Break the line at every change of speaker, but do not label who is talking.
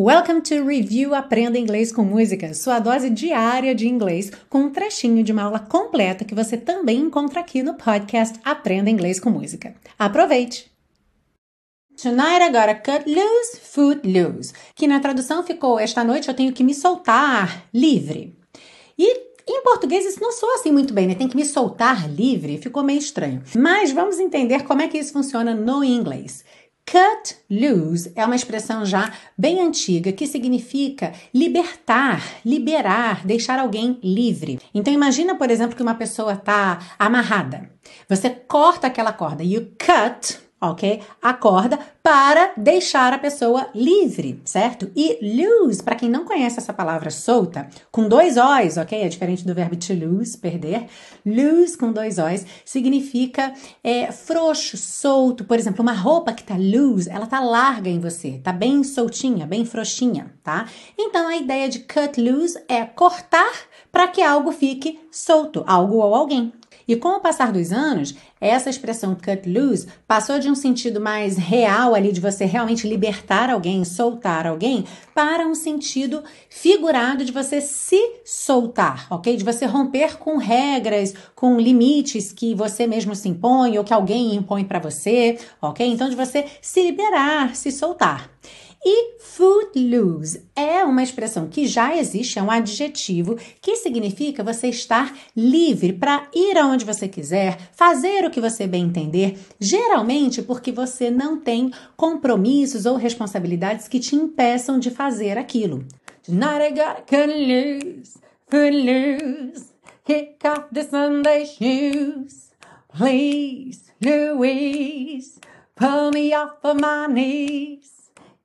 Welcome to Review Aprenda Inglês com Música, sua dose diária de inglês, com um trechinho de uma aula completa que você também encontra aqui no podcast Aprenda Inglês com Música. Aproveite! Tonight I gotta cut loose, foot loose, que na tradução ficou Esta noite eu tenho que me soltar livre. E em português isso não soa assim muito bem, né? Tem que me soltar livre, ficou meio estranho. Mas vamos entender como é que isso funciona no inglês. Cut loose é uma expressão já bem antiga que significa libertar, liberar, deixar alguém livre. Então imagina, por exemplo, que uma pessoa está amarrada. Você corta aquela corda. You cut ok? A corda para deixar a pessoa livre, certo? E lose, para quem não conhece essa palavra solta, com dois O's, ok? É diferente do verbo to lose, perder. Lose com dois O's significa é, frouxo, solto. Por exemplo, uma roupa que tá loose, ela tá larga em você, tá bem soltinha, bem frouxinha, tá? Então a ideia de cut loose é cortar para que algo fique solto, algo ou alguém, e com o passar dos anos, essa expressão cut loose passou de um sentido mais real ali de você realmente libertar alguém, soltar alguém, para um sentido figurado de você se soltar, ok? De você romper com regras, com limites que você mesmo se impõe ou que alguém impõe para você, ok? Então de você se liberar, se soltar. E footloose é uma expressão que já existe, é um adjetivo que significa você estar livre para ir aonde você quiser, fazer o que você bem entender, geralmente porque você não tem compromissos ou responsabilidades que te impeçam de fazer aquilo. Tonight I gotta cut loose, footloose, kick off the Sunday shoes. Please, Louise, pull me off of my knees.